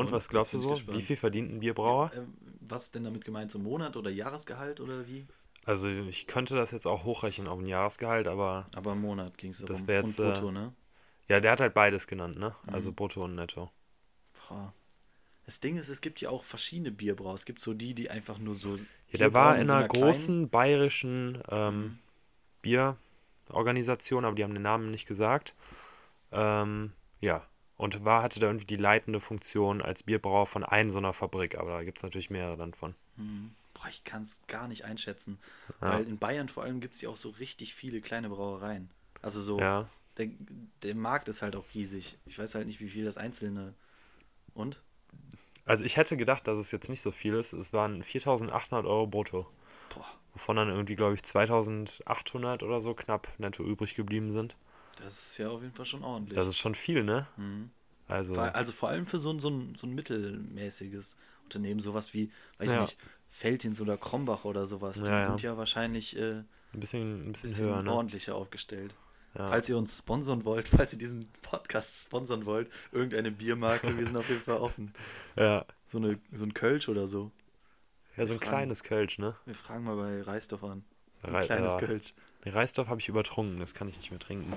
Und was glaubst du so? gespannt. Wie viel verdient ein Bierbrauer? Ähm, was ist denn damit gemeint? So Monat oder Jahresgehalt oder wie? Also ich könnte das jetzt auch hochrechnen auf ein Jahresgehalt, aber Aber im Monat ging es darum. Das wär jetzt, Und brutto, äh, ne? ja, der hat halt beides genannt, ne? Mhm. Also brutto und netto. Boah. Das Ding ist, es gibt ja auch verschiedene Bierbrauer. Es gibt so die, die einfach nur so. Ja, der war in so einer kleinen- großen bayerischen ähm, Mhm. Bierorganisation, aber die haben den Namen nicht gesagt. Ähm, ja, und war, hatte da irgendwie die leitende Funktion als Bierbrauer von einer so einer Fabrik, aber da gibt es natürlich mehrere dann von. Mhm. Boah, ich kann es gar nicht einschätzen. Ja. Weil in Bayern vor allem gibt es ja auch so richtig viele kleine Brauereien. Also so, Ja, der, der Markt ist halt auch riesig. Ich weiß halt nicht, wie viel das einzelne. Und? also ich hätte gedacht, dass es jetzt nicht so viel ist. Es waren 4.800 Euro brutto, Boah, wovon dann irgendwie, glaube ich, 2.800 oder so knapp netto übrig geblieben sind. das ist ja auf jeden Fall schon ordentlich. Das ist schon viel, ne? mhm. Also, Vor- Also vor allem für so ein, so ein, so ein mittelmäßiges Unternehmen, sowas wie, weiß ich Ja. nicht, Feldhins oder Krombach oder sowas, die Ja, sind ja wahrscheinlich äh, ein bisschen, ein bisschen bisschen höher, ne? ordentlicher aufgestellt. Ja. Falls ihr uns sponsern wollt, falls ihr diesen Podcast sponsern wollt, irgendeine Biermarke, wir sind auf jeden Fall offen. ja. So, eine, so ein Kölsch oder so. ja, so ein Fragen. kleines Kölsch, ne? Wir fragen mal bei Reisdorf an. Ein Rei- kleines ja. Kölsch. Reisdorf habe ich übertrunken, das kann ich nicht mehr trinken.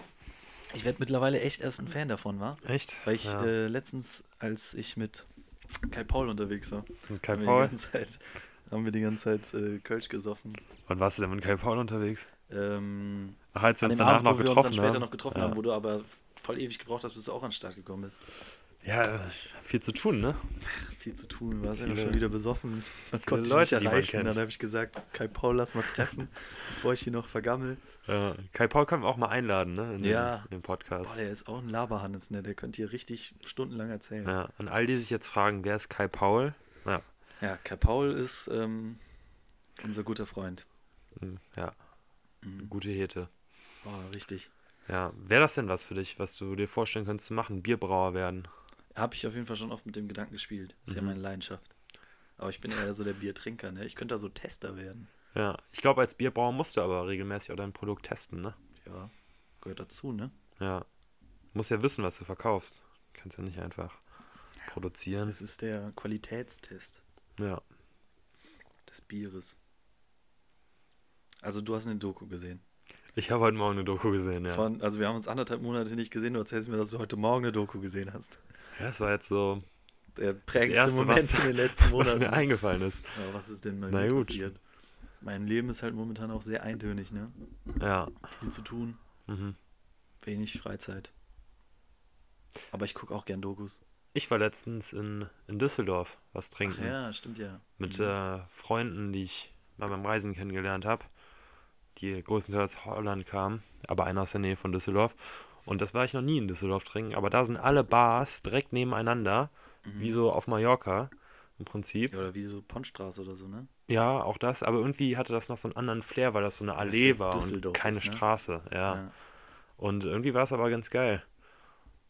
Ich werde mittlerweile echt erst ein Fan davon, war? Echt? Weil ich ja. äh, letztens, als ich mit Kai Paul unterwegs war, Und Kai haben wir die Paul? ganze Zeit, haben wir die ganze Zeit äh, Kölsch gesoffen. Wann warst du denn mit Kai Paul unterwegs? Ähm, Ach, als wir uns danach Abend, noch wir getroffen dann später haben. noch getroffen ja. haben, wo du aber voll ewig gebraucht hast, bis du auch an den Start gekommen bist. Ja, viel zu tun, ne? Viel zu tun, du warst ja schon wieder besoffen. Man konnte Leute, nicht erreichen. Dann habe ich gesagt, Kai Paul, lass mal treffen, bevor ich hier noch vergammel. Ja. Kai Paul können wir auch mal einladen, ne? In Ja. Den, in den Boah, Podcast. der ist auch ein Laberhannes, ne? Der könnte hier richtig stundenlang erzählen. ja. An all die sich jetzt fragen, wer ist Kai Paul? Ja. Ja, Kai Paul ist ähm, unser guter Freund. hm, Ja, Mhm. gute Hete. Boah, richtig. Ja, wäre das denn was für dich, was du dir vorstellen könntest zu machen? Bierbrauer werden? Habe ich auf jeden Fall schon oft mit dem Gedanken gespielt. Ist ja Mhm. meine Leidenschaft. Aber ich bin eher so der Biertrinker, ne? Ich könnte da so Tester werden. Ja, ich glaube, als Bierbrauer musst du aber regelmäßig auch dein Produkt testen, ne? Ja, gehört dazu, ne? Ja. Du musst ja wissen, was du verkaufst. Kannst ja nicht einfach produzieren. Das ist der Qualitätstest Ja. des Bieres. Also du hast eine Doku gesehen. Ich habe heute Morgen eine Doku gesehen, ja. Von, also wir haben uns anderthalb Monate nicht gesehen. Du erzählst mir, dass du heute Morgen eine Doku gesehen hast. Ja, es war jetzt so Der prägendste erste, Moment was, in den letzten was Monaten. mir eingefallen ist. Aber was ist denn bei Na mir gut. passiert? Mein Leben ist halt momentan auch sehr eintönig, ne? Ja. Viel zu tun, Mhm. wenig Freizeit. Aber ich gucke auch gern Dokus. Ich war letztens in, in Düsseldorf was Ach trinken. ja, stimmt ja. Mit Mhm. äh, Freunden, die ich mal beim Reisen kennengelernt habe, die größtenteils aus Holland kamen, aber einer aus der Nähe von Düsseldorf. Und das war ich noch nie in Düsseldorf trinken, aber da sind alle Bars direkt nebeneinander, wie so auf Mallorca im Prinzip. Mhm. Ja, oder wie so Pontstraße oder so, ne? Ja, auch das, aber irgendwie hatte das noch so einen anderen Flair, weil das so eine Allee ja war und keine ist, ne? Straße, ja. Und irgendwie war es aber ganz geil.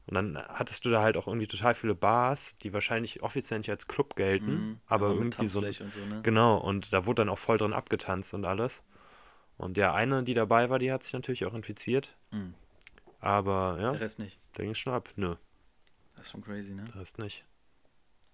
Und dann hattest du da halt auch irgendwie total viele Bars, die wahrscheinlich offiziell nicht als Club gelten, Mhm. aber mit irgendwie so. Und so, ne? Genau, und da wurde dann auch voll drin abgetanzt und alles. Und der eine, die dabei war, die hat sich natürlich auch infiziert. Mhm. Aber ja, Der Rest nicht. der ging schon ab. Nö, Das ist schon crazy, ne? der Rest nicht.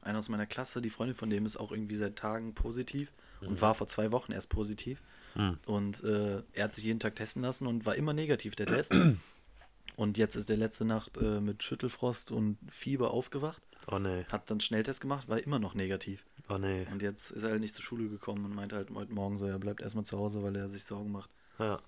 Einer aus meiner Klasse, die Freundin von dem ist auch irgendwie seit Tagen positiv Mhm. und war vor zwei Wochen erst positiv. Mhm. Und äh, er hat sich jeden Tag testen lassen und war immer negativ, der Test. und jetzt ist er letzte Nacht äh, mit Schüttelfrost und Fieber aufgewacht, Oh nee, hat dann Schnelltest gemacht, war immer noch negativ. Oh nee. Und jetzt ist er halt nicht zur Schule gekommen und meinte halt heute Morgen so, er bleibt erstmal zu Hause, weil er sich Sorgen macht. Ja.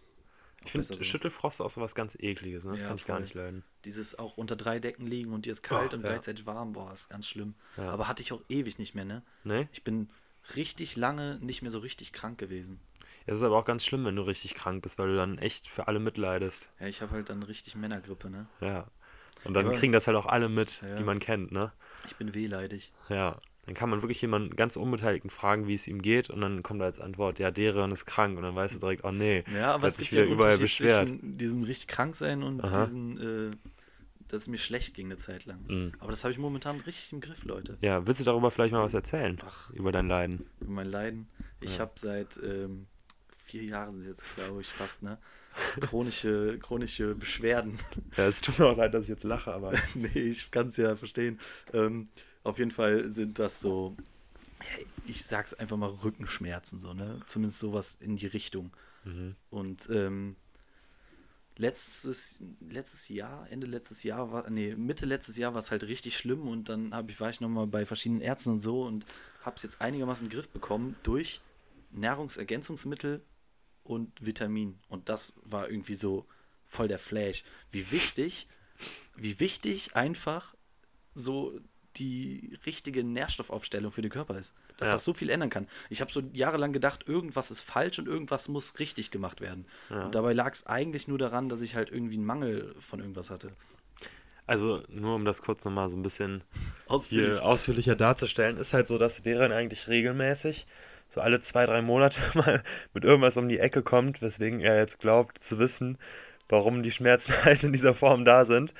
Ich finde so. Schüttelfrost auch so was ganz ekliges, ne? Das Ja, kann ich gar voll. nicht leiden. Dieses auch unter drei Decken liegen und dir ist kalt Oh, und ja. gleichzeitig warm, boah, ist ganz schlimm. Ja. Aber hatte ich auch ewig nicht mehr, ne? Nee? Ich bin richtig lange nicht mehr so richtig krank gewesen. Es ist aber auch ganz schlimm, wenn du richtig krank bist, weil du dann echt für alle mitleidest. Ja, ich habe halt dann richtig Männergrippe, ne? Ja. Und dann kriegen das halt auch alle mit, die man kennt, ne? Ich bin wehleidig. Ja. Dann kann man wirklich jemanden ganz Unbeteiligten fragen, wie es ihm geht, und dann kommt als Antwort, ja, deren ist krank, und dann weißt du direkt, oh nee, Ja, aber hat es sich ja wieder einen überall beschwert. zwischen diesem richtig krank sein und Aha. diesen, äh, dass es mir schlecht ging eine Zeit lang. Mhm. Aber das habe ich momentan richtig im Griff, Leute. Ja, willst du darüber vielleicht mal was erzählen? Ach. Über dein Leiden? Über mein Leiden. Ich Ja. habe seit ähm, vier Jahren sind jetzt, glaube ich, fast, ne? Chronische, chronische Beschwerden. Ja, es tut mir auch leid, dass ich jetzt lache, aber. nee, ich kann es ja verstehen. Ähm, Auf jeden Fall sind das so, ich sag's einfach mal Rückenschmerzen, so, ne? Zumindest sowas in die Richtung. Mhm. Und ähm, letztes, letztes Jahr, Ende letztes Jahr, war, nee, Mitte letztes Jahr war es halt richtig schlimm und dann hab ich, war ich nochmal bei verschiedenen Ärzten und so und hab's jetzt einigermaßen in den Griff bekommen durch Nahrungsergänzungsmittel und Vitamin. Und das war irgendwie so voll der Flash. Wie wichtig, wie wichtig einfach so die richtige Nährstoffaufstellung für den Körper ist. Dass Ja. das so viel ändern kann. Ich habe so jahrelang gedacht, irgendwas ist falsch und irgendwas muss richtig gemacht werden. Ja. Und dabei lag es eigentlich nur daran, dass ich halt irgendwie einen Mangel von irgendwas hatte. Also, nur um das kurz nochmal so ein bisschen Ausführlich. ausführlicher darzustellen, ist halt so, dass deren eigentlich regelmäßig so alle zwei, drei Monate mal mit irgendwas um die Ecke kommt, weswegen er jetzt glaubt zu wissen, warum die Schmerzen halt in dieser Form da sind.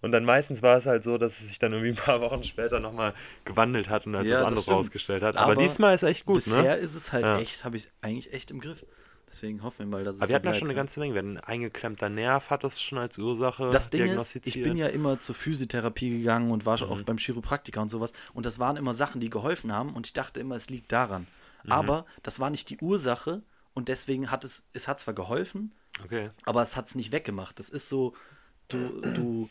Und dann meistens war es halt so, dass es sich dann irgendwie ein paar Wochen später nochmal gewandelt hat und als Ja, was das anderes rausgestellt hat. Aber, Aber diesmal ist echt gut, Bisher ne? ist es halt Ja. echt, habe ich eigentlich echt im Griff. Deswegen hoffen wir mal, dass es Aber so wir hatten ja schon eine ne? ganze Menge. Wir hatten ein eingeklemmter Nerv, hat das schon als Ursache Das Ding ist, ich bin ja immer zur Physiotherapie gegangen und war schon Mhm. auch beim Chiropraktiker und sowas. Und das waren immer Sachen, die geholfen haben und ich dachte immer, es liegt daran. Mhm. Aber das war nicht die Ursache und deswegen hat es, es hat zwar geholfen, Okay. aber es hat es nicht weggemacht. Das ist so, du, du,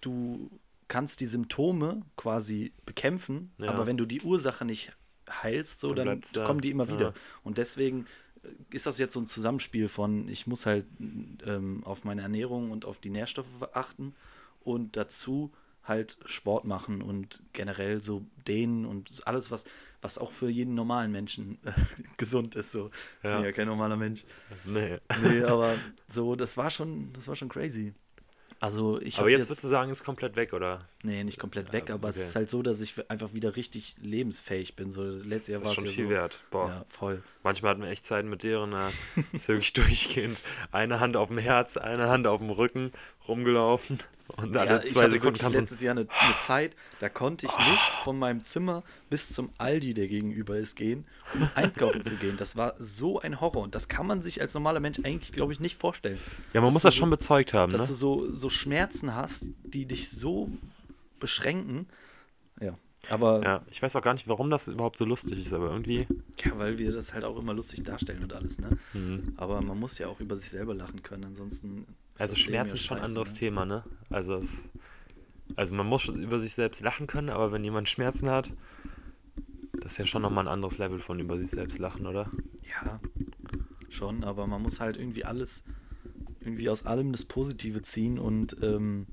du kannst die Symptome quasi bekämpfen, Ja. aber wenn du die Ursache nicht heilst, so, Dann dann, kommen die immer wieder. Ja. Und deswegen äh, ist das jetzt so ein Zusammenspiel von, ich muss halt ähm, auf meine Ernährung und auf die Nährstoffe achten und dazu halt Sport machen und generell so dehnen und alles, was, was auch für jeden normalen Menschen äh, gesund ist. So. Ich Ja. bin ja kein normaler Mensch. Nee. Nee, aber so, das war schon, das war schon crazy. Also ich Aber jetzt, jetzt, würdest du sagen, ist komplett weg, oder? nee, nicht komplett weg, aber es okay. ist halt so, dass ich einfach wieder richtig lebensfähig bin. So, das letzte Jahr war es schon ja viel so, wert. Boah. Ja, voll. Manchmal hatten wir echt Zeiten mit deren, da ist wirklich durchgehend eine Hand auf dem Herz, eine Hand auf dem Rücken rumgelaufen und alle ja, zwei hatte Sekunden kam so letztes Jahr eine, eine Zeit, da konnte ich nicht von meinem Zimmer bis zum Aldi, der gegenüber ist, gehen, um einkaufen zu gehen. Das war so ein Horror und das kann man sich als normaler Mensch eigentlich, glaube ich, nicht vorstellen. Ja, man muss das so- schon bezeugt haben, Dass ne? du so, so Schmerzen hast, die dich so beschränken. Ja, aber Ja, ich weiß auch gar nicht, warum das überhaupt so lustig ist, aber irgendwie. Ja, weil wir das halt auch immer lustig darstellen und alles, ne? Mhm. Aber man muss ja auch über sich selber lachen können, ansonsten. Also ja ist schon ein anderes ne? Thema, ne? Also es, also man muss über sich selbst lachen können, aber wenn jemand Schmerzen hat, das ist ja schon nochmal ein anderes Level von über sich selbst lachen, oder? Ja, schon, aber man muss halt irgendwie alles, irgendwie aus allem das Positive ziehen und ähm,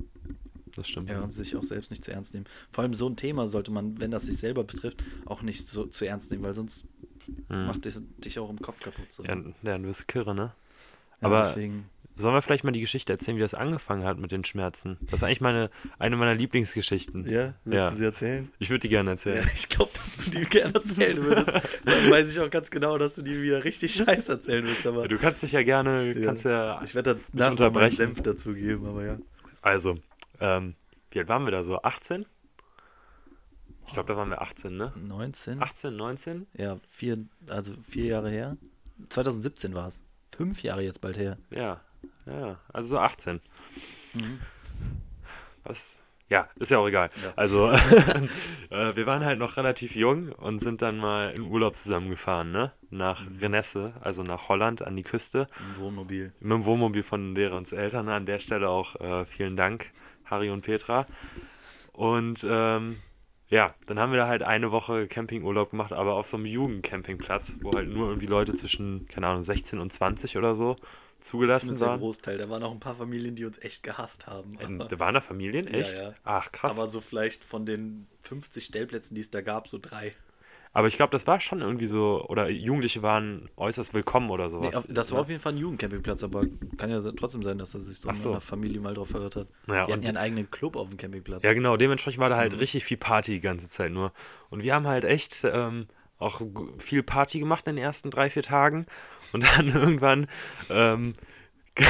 Das stimmt. ja, sich auch selbst nicht zu ernst nehmen. Vor allem so ein Thema sollte man, wenn das sich selber betrifft, auch nicht so zu ernst nehmen, weil sonst Mhm. macht es dich auch im Kopf kaputt. So. Ja, ja, dann wirst du kirre, ne? Ja, aber- deswegen, Sollen wir vielleicht mal die Geschichte erzählen, wie das angefangen hat mit den Schmerzen? Das ist eigentlich meine, eine meiner Lieblingsgeschichten. ja, willst Ja. du sie erzählen? Ich würde die gerne Ja, erzählen. ich glaube, dass du die gerne erzählen würdest. Dann weiß ich auch ganz genau, dass du die wieder richtig scheiße erzählen wirst. Aber Du kannst dich ja gerne, Ja. kannst ja, ich werde da unterbrechen. Senf dazugeben, aber ja. also, ähm, wie alt waren wir da so? 18? Ich glaube, da waren wir 18, ne? 19? 18, 19? Ja, vier, also vier Jahre her. 2017 war es. Fünf Jahre jetzt bald her. Ja, ja, also so 18. Mhm. Was? Ja, ist ja auch egal. Ja. Also, äh, wir waren halt noch relativ jung und sind dann mal in Urlaub zusammengefahren, ne? Nach Mhm. Renesse, also nach Holland an die Küste. Im Wohnmobil. Mit dem Wohnmobil von deren Eltern. An der Stelle auch äh, vielen Dank, Harry und Petra. Und ähm, ja, dann haben wir da halt eine Woche Campingurlaub gemacht, aber auf so einem Jugendcampingplatz, wo halt nur irgendwie Leute zwischen, keine Ahnung, 16 und 20 oder so zugelassen Zumindest der waren. Großteil. Da waren auch ein paar Familien, die uns echt gehasst haben. Aber, Da waren da Familien? Ja, Echt? ja. Ach, krass. aber so vielleicht von den 50 Stellplätzen, die es da gab, so drei. Aber ich glaube, das war schon irgendwie so, oder Jugendliche waren äußerst willkommen oder Nee, sowas. auf- das war ne? auf jeden Fall ein Jugendcampingplatz, aber kann ja trotzdem sein, dass er sich so Ach in so. einer Familie mal drauf verirrt hat. Ja, die hatten ja einen eigenen Club auf dem Campingplatz. Ja, genau, dementsprechend war da Mhm. halt richtig viel Party die ganze Zeit nur. Und wir haben halt echt ähm, auch viel Party gemacht in den ersten drei, vier Tagen. Und dann irgendwann, ähm,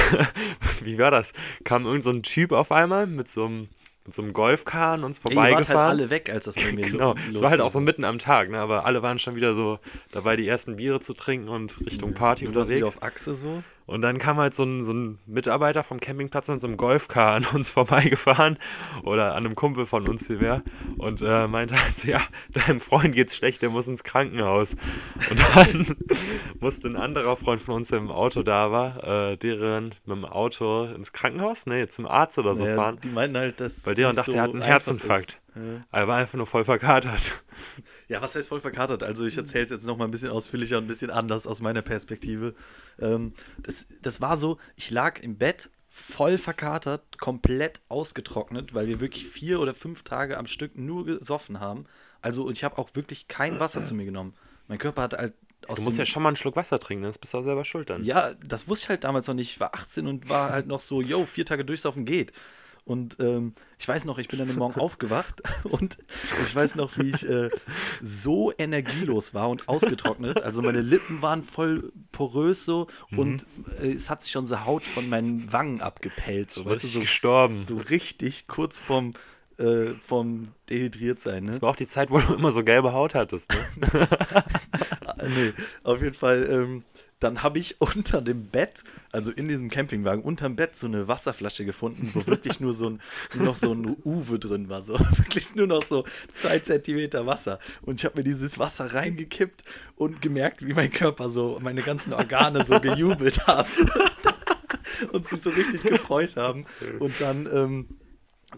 wie war das? Kam irgend so ein Typ auf einmal mit so einem, mit so einem Golfkahn uns Ey, ihr wart halt vorbeigefahren. alle weg, als das mit mir Genau, lo- es war halt auch so losging. mitten am Tag, ne? aber alle waren schon wieder so dabei, die ersten Biere zu trinken und Richtung Party Du warst wieder unterwegs. auf Achse so. Und dann kam halt so ein, so ein Mitarbeiter vom Campingplatz an so einem Golfcar an uns vorbeigefahren oder an einem Kumpel von uns vielmehr und äh, meinte halt so, ja, deinem Freund geht's schlecht, der muss ins Krankenhaus. Und dann musste ein anderer Freund von uns, der im Auto da war, äh, deren mit dem Auto ins Krankenhaus, nee, zum Arzt oder so Naja, fahren. Die meinten halt, dass. Bei deren dachte, so er hat einen Herzinfarkt. ist. Ja. Er war einfach nur voll verkatert. Ja, was heißt voll verkatert? Also ich erzähle es jetzt noch mal ein bisschen ausführlicher und ein bisschen anders aus meiner Perspektive. Ähm, das, das war so, ich lag im Bett, voll verkatert, komplett ausgetrocknet, weil wir wirklich vier oder fünf Tage am Stück nur gesoffen haben. Also ich habe auch wirklich kein Wasser zu mir genommen. Mein Körper hat halt aus Du musst ja schon mal einen Schluck Wasser trinken, das bist du auch selber schuld dann. ja, das wusste ich halt damals noch nicht. Ich war 18 und war halt noch so, yo, vier Tage durchsaufen geht. Und ähm, ich weiß noch, ich bin dann am Morgen aufgewacht und ich weiß noch, wie ich äh, so energielos war und ausgetrocknet. Also meine Lippen waren voll porös so und äh, es hat sich schon so Haut von meinen Wangen abgepellt. So, weißt du, so, gestorben. so richtig kurz vorm, äh, vom dehydriert sein. Ne? Das war auch die Zeit, wo du immer so gelbe Haut hattest. Ne? Ah, nee, auf jeden Fall. Ähm, dann habe ich unter dem Bett, also in diesem Campingwagen, unterm Bett so eine Wasserflasche gefunden, wo wirklich nur so ein, noch so ein Uwe drin war. So wirklich nur noch so zwei Zentimeter Wasser. Und ich habe mir dieses Wasser reingekippt und gemerkt, wie mein Körper so, meine ganzen Organe so gejubelt haben. und sich so richtig gefreut haben. Und dann. Ähm,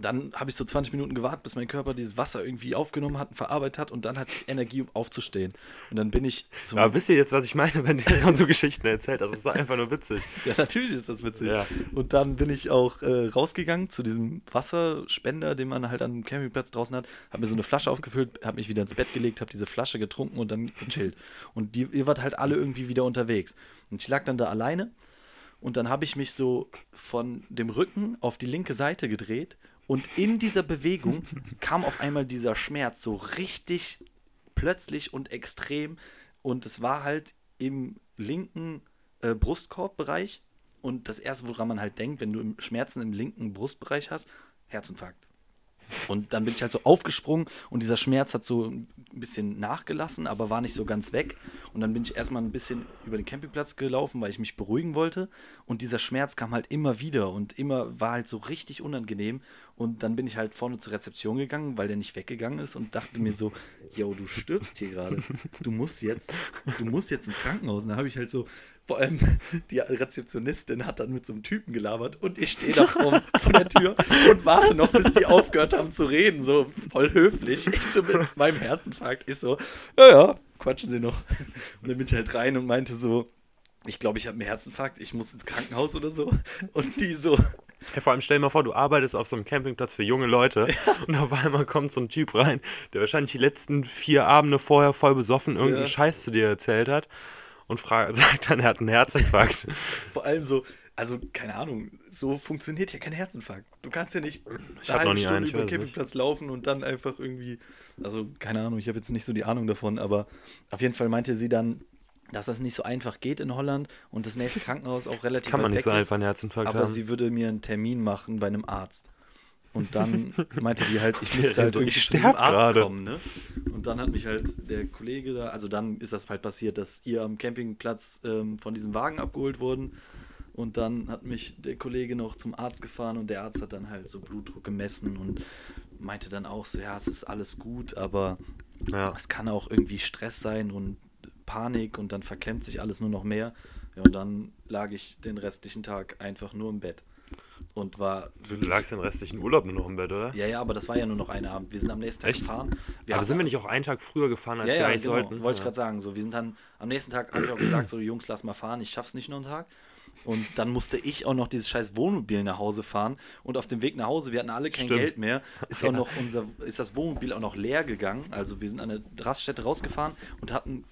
dann habe ich so 20 Minuten gewartet, bis mein Körper dieses Wasser irgendwie aufgenommen hat und verarbeitet hat und dann hatte ich Energie, um aufzustehen. Und dann bin ich zum. Aber wisst ihr jetzt, was ich meine, wenn ihr so Geschichten erzählt? Das ist doch einfach nur witzig. Ja, natürlich ist das witzig. Ja. Und dann bin ich auch äh, rausgegangen zu diesem Wasserspender, den man halt an dem Campingplatz draußen hat, habe mir so eine Flasche aufgefüllt, habe mich wieder ins Bett gelegt, habe diese Flasche getrunken und dann gechillt. Und die, ihr wart halt alle irgendwie wieder unterwegs. Und ich lag dann da alleine und dann habe ich mich so von dem Rücken auf die linke Seite gedreht und in dieser Bewegung kam auf einmal dieser Schmerz so richtig plötzlich und extrem und es war halt im linken äh, Brustkorbbereich und das erste, woran man halt denkt, wenn du Schmerzen im linken Brustbereich hast, Herzinfarkt. Und dann bin ich halt so aufgesprungen und dieser Schmerz hat so ein bisschen nachgelassen, aber war nicht so ganz weg. Und dann bin ich erstmal ein bisschen über den Campingplatz gelaufen, weil ich mich beruhigen wollte. Und dieser Schmerz kam halt immer wieder und immer war halt so richtig unangenehm. Und dann bin ich halt vorne zur Rezeption gegangen, weil der nicht weggegangen ist und dachte mir so, yo, du stirbst hier gerade. Du musst jetzt, du musst jetzt ins Krankenhaus. Und da habe ich halt so, vor allem die Rezeptionistin hat dann mit so einem Typen gelabert und ich stehe da vor, vor der Tür und warte noch, bis die aufgehört haben zu reden, so voll höflich. Ich so mit meinem Herzinfarkt, ich so, ja, ja, quatschen Sie noch. Und dann bin ich halt rein und meinte so, ich glaube, ich habe einen Herzinfarkt, ich muss ins Krankenhaus oder so. Und die so, Ja, vor allem stell dir mal vor, du arbeitest auf so einem Campingplatz für junge Leute und auf einmal kommt so ein Typ rein, der wahrscheinlich die letzten vier Abende vorher voll besoffen irgendeinen Ja. Scheiß zu dir erzählt hat und fragt, sagt dann, er hat einen Herzinfarkt. vor allem so, also keine Ahnung, so funktioniert ja kein Herzinfarkt. Du kannst ja nicht Ich hab noch nie einen, ich über den. Campingplatz laufen und dann einfach irgendwie, also keine Ahnung, ich habe jetzt nicht so die Ahnung davon, aber auf jeden Fall meinte sie dann, dass das nicht so einfach geht in Holland und das nächste Krankenhaus auch relativ Kann man nicht so einfach einen Herzinfarkt aber haben. sie würde mir einen Termin machen bei einem Arzt. Und dann meinte die halt, ich müsste halt so, irgendwie zu diesem Arzt gerade. kommen, ne? Und dann hat mich halt der Kollege da, also dann ist das halt passiert, dass ihr am Campingplatz ähm, von diesem Wagen abgeholt wurden. Und dann hat mich der Kollege noch zum Arzt gefahren und der Arzt hat dann halt so Blutdruck gemessen und meinte dann auch so, ja, es ist alles gut, aber Ja. es kann auch irgendwie Stress sein und Panik und dann verklemmt sich alles nur noch mehr. Ja, und dann lag ich den restlichen Tag einfach nur im Bett und war Du lagst den restlichen Urlaub nur noch im Bett, oder? ja, ja, aber das war ja nur noch ein Abend. Wir sind am nächsten Tag Echt? gefahren. Wir aber sind wir nicht auch einen Tag früher gefahren, als ja, wir ja, eigentlich genau, sollten? wollte ich gerade sagen. So, wir sind dann am nächsten Tag, habe ich auch gesagt, so Jungs, lass mal fahren, ich schaff's nicht nur einen Tag. Und dann musste ich auch noch dieses scheiß Wohnmobil nach Hause fahren. Und auf dem Weg nach Hause, wir hatten alle kein Stimmt. Geld mehr, ist auch noch unser, ist das Wohnmobil auch noch leer gegangen. Also wir sind an der Raststätte rausgefahren und hatten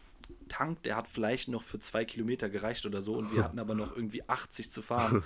Tank, der hat vielleicht noch für zwei Kilometer gereicht oder so und wir hatten aber noch irgendwie 80 zu fahren.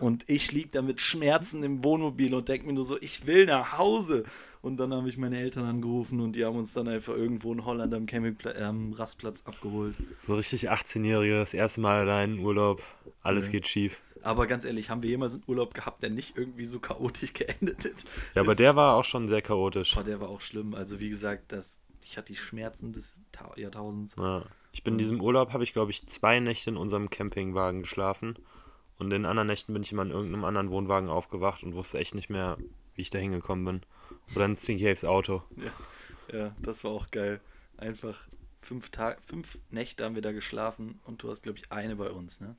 Und ich lieg da mit Schmerzen im Wohnmobil und denke mir nur so, ich will nach Hause. Und dann habe ich meine Eltern angerufen und die haben uns dann einfach irgendwo in Holland am Campingplatz, am Rastplatz abgeholt. So richtig 18-Jährige, das erste Mal allein in Urlaub, alles Ja. geht schief. Aber ganz ehrlich, haben wir jemals einen Urlaub gehabt, der nicht irgendwie so chaotisch geendet ist? Ja, aber der war auch schon sehr chaotisch. Boah, der war auch schlimm. Also wie gesagt, das ich hatte die Schmerzen des Ta Jahrtausends. Ja. Ich bin in diesem Urlaub, habe ich glaube ich zwei Nächte in unserem Campingwagen geschlafen. Und in den anderen Nächten bin ich immer in irgendeinem anderen Wohnwagen aufgewacht und wusste echt nicht mehr, wie ich da hingekommen bin. Oder in Stinky Caves Auto. Ja, das war auch geil. Einfach fünf Tage, fünf Nächte haben wir da geschlafen und du hast, glaube ich, eine bei uns, ne?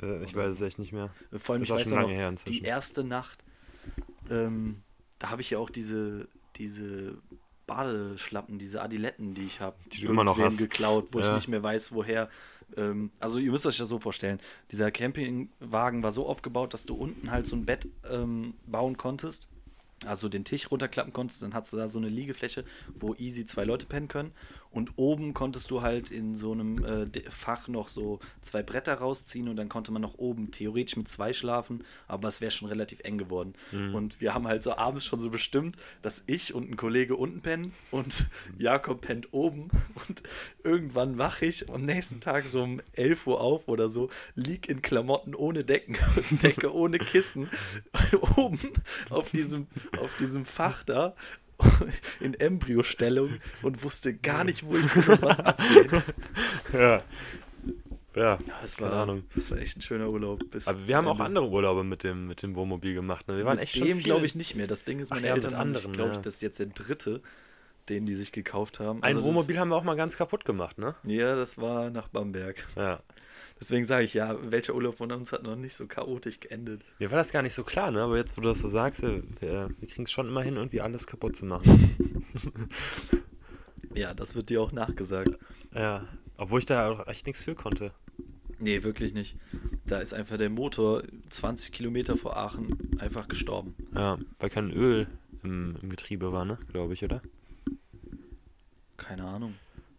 Äh, ich weiß es echt nicht mehr. Vor allem, ich weiß schon auch noch, lange her die inzwischen. erste Nacht, ähm, da habe ich ja auch diese, diese Badeschlappen, diese Adiletten, die ich habe, Die du immer noch hast. geklaut, wo ich Ja. nicht mehr weiß, woher. Ähm, also ihr müsst euch das so vorstellen. Dieser Campingwagen war so aufgebaut, dass du unten halt so ein Bett ähm, bauen konntest. Also den Tisch runterklappen konntest, dann hast du da so eine Liegefläche, wo easy zwei Leute pennen können. Und oben konntest du halt in so einem äh, Fach noch so zwei Bretter rausziehen und dann konnte man noch oben theoretisch mit zwei schlafen, aber es wäre schon relativ eng geworden. Und wir haben halt so abends schon so bestimmt, dass ich und ein Kollege unten pennen und Jakob pennt oben. Und irgendwann wache ich am nächsten Tag so um 11 Uhr auf oder so, lieg in Klamotten ohne Decken, Decke ohne Kissen, oben auf diesem, auf diesem Fach da in Embryostellung und wusste gar nicht, wo ich bin und was abgeht. Ja. Ja, Das keine war, Ahnung. das war echt ein schöner Urlaub. bis Aber wir haben auch Ende. andere Urlaube mit dem, mit dem Wohnmobil gemacht. Ne? Wir waren Mit echt dem glaube ich nicht mehr. Das Ding ist, Ach meine ja, Eltern mit haben anderen, glaube ja. ich, das ist jetzt der dritte, den die sich gekauft haben. Ein Also das- Wohnmobil haben wir auch mal ganz kaputt gemacht, ne? Ja, das war nach Bamberg. Ja. Deswegen sage ich ja, welcher Urlaub von uns hat noch nicht so chaotisch geendet? Mir war das gar nicht so klar, ne? Aber jetzt, wo du das so sagst, wir, wir, kriegen es schon immer hin, irgendwie alles kaputt zu machen. Ja, das wird dir auch nachgesagt. ja. Obwohl ich da auch echt nichts für konnte. Nee, wirklich nicht. Da ist einfach der Motor 20 Kilometer vor Aachen einfach gestorben. Ja, weil kein Öl im, im Getriebe war, ne? Glaube ich, oder? Keine Ahnung.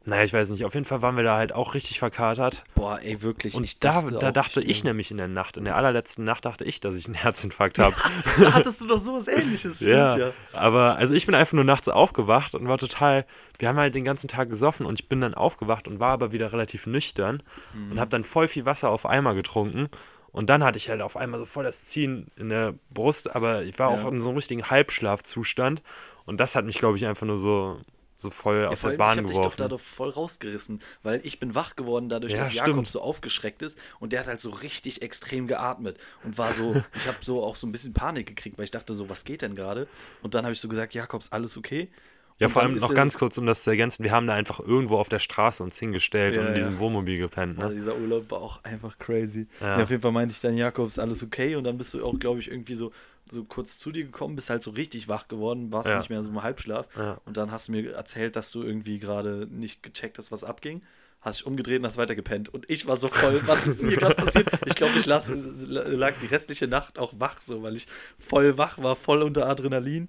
Naja, ich weiß nicht. Auf jeden Fall waren wir da halt auch richtig verkatert. Boah, ey, wirklich. Und ich da, dachte da auch, dachte ich ne- nämlich in der Nacht, in der allerletzten Nacht dachte ich, dass ich einen Herzinfarkt habe. Da hattest du doch sowas ähnliches, stimmt ja, ja. aber also ich bin einfach nur nachts aufgewacht und war total, wir haben halt den ganzen Tag gesoffen und ich bin dann aufgewacht und war aber wieder relativ nüchtern Mhm. und habe dann voll viel Wasser auf Eimer getrunken und dann hatte ich halt auf einmal so voll das Ziehen in der Brust, aber ich war auch Ja. in so einem richtigen Halbschlafzustand und das hat mich, glaube ich, einfach nur so, so voll Ja, aus der allem, ich Bahn hab dich doch geworfen. da doch voll rausgerissen, weil ich bin wach geworden dadurch, Ja, dass Jakob stimmt. so aufgeschreckt ist und der hat halt so richtig extrem geatmet und war so, ich habe so auch so ein bisschen Panik gekriegt, weil ich dachte so, was geht denn gerade? Und dann habe ich so gesagt, Jakob, ist alles okay? Ja, Und vor allem noch ganz kurz, um das zu ergänzen, wir haben da einfach irgendwo auf der Straße uns hingestellt Ja, und in diesem Wohnmobil gepennt. Ne? dieser Urlaub war auch einfach crazy. Auf jeden Fall meinte ich dann, Jakob, ist alles okay? Und dann bist du auch, glaube ich, irgendwie so, so kurz zu dir gekommen, bist halt so richtig wach geworden, warst Ja. nicht mehr so im Halbschlaf. Ja. Und dann hast du mir erzählt, dass du irgendwie gerade nicht gecheckt hast, was abging. Hast dich umgedreht und hast weitergepennt. Und ich war so voll, was ist denn hier gerade passiert? Ich glaube, ich las, lag die restliche Nacht auch wach, so, weil ich voll wach war, voll unter Adrenalin.